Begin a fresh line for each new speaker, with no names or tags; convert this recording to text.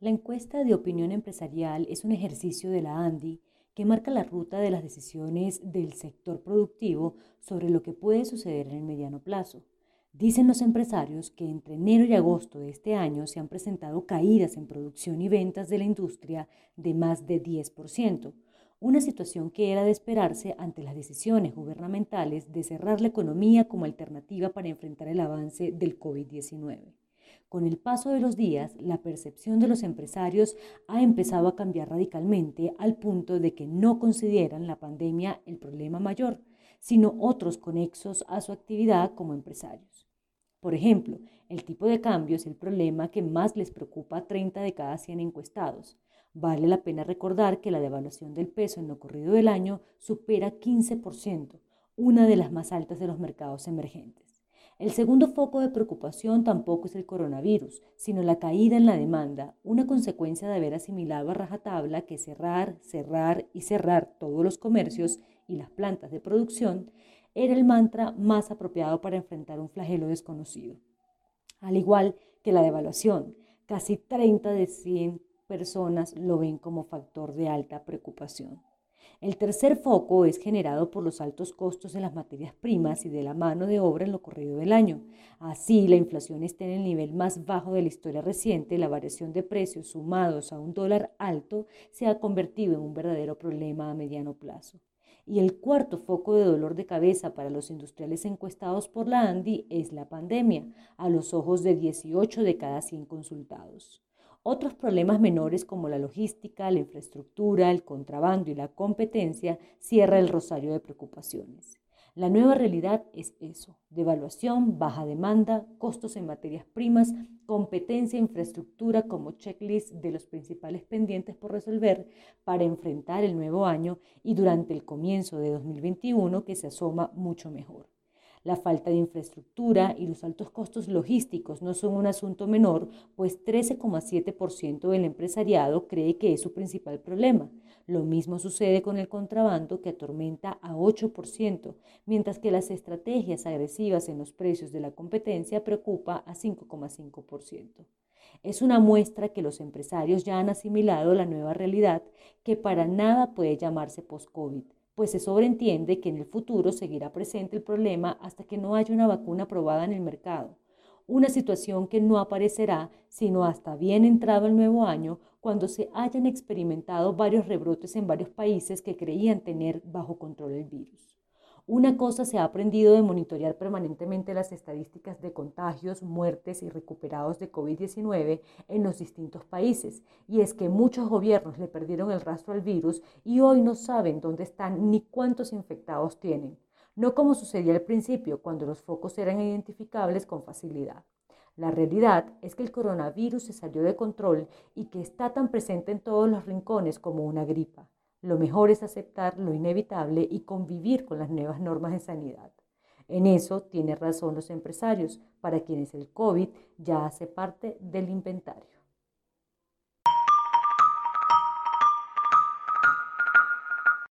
La encuesta de opinión empresarial es un ejercicio de la ANDI que marca la ruta de las decisiones del sector productivo sobre lo que puede suceder en el mediano plazo. Dicen los empresarios que entre enero y agosto de este año se han presentado caídas en producción y ventas de la industria de más de 10%, una situación que era de esperarse ante las decisiones gubernamentales de cerrar la economía como alternativa para enfrentar el avance del COVID-19. Con el paso de los días, la percepción de los empresarios ha empezado a cambiar radicalmente al punto de que no consideran la pandemia el problema mayor, sino otros conexos a su actividad como empresarios. Por ejemplo, el tipo de cambio es el problema que más les preocupa a 30 de cada 100 encuestados. Vale la pena recordar que la devaluación del peso en lo corrido del año supera 15%, una de las más altas de los mercados emergentes. El segundo foco de preocupación tampoco es el coronavirus, sino la caída en la demanda, una consecuencia de haber asimilado a rajatabla que cerrar, cerrar y cerrar todos los comercios y las plantas de producción era el mantra más apropiado para enfrentar un flagelo desconocido. Al igual que la devaluación, casi 30 de 100 personas lo ven como factor de alta preocupación. El tercer foco es generado por los altos costos de las materias primas y de la mano de obra en lo corrido del año. Así, la inflación está en el nivel más bajo de la historia reciente, la variación de precios sumados a un dólar alto se ha convertido en un verdadero problema a mediano plazo. Y el cuarto foco de dolor de cabeza para los industriales encuestados por la ANDI es la pandemia, a los ojos de 18 de cada 100 consultados. Otros problemas menores como la logística, la infraestructura, el contrabando y la competencia cierra el rosario de preocupaciones. La nueva realidad es eso, devaluación, baja demanda, costos en materias primas, competencia infraestructura como checklist de los principales pendientes por resolver para enfrentar el nuevo año y durante el comienzo de 2021 que se asoma mucho mejor. La falta de infraestructura y los altos costos logísticos no son un asunto menor, pues 13,7% del empresariado cree que es su principal problema. Lo mismo sucede con el contrabando que atormenta a 8%, mientras que las estrategias agresivas en los precios de la competencia preocupa a 5,5%. Es una muestra que los empresarios ya han asimilado la nueva realidad que para nada puede llamarse post-COVID pues se sobreentiende que en el futuro seguirá presente el problema hasta que no haya una vacuna aprobada en el mercado. Una situación que no aparecerá sino hasta bien entrado el nuevo año, cuando se hayan experimentado varios rebrotes en varios países que creían tener bajo control el virus. Una cosa se ha aprendido de monitorear permanentemente las estadísticas de contagios, muertes y recuperados de COVID-19 en los distintos países, y es que muchos gobiernos le perdieron el rastro al virus y hoy no saben dónde están ni cuántos infectados tienen, no como sucedía al principio, cuando los focos eran identificables con facilidad. La realidad es que el coronavirus se salió de control y que está tan presente en todos los rincones como una gripa. Lo mejor es aceptar lo inevitable y convivir con las nuevas normas de sanidad. En eso tienen razón los empresarios, para quienes el COVID ya hace parte del inventario.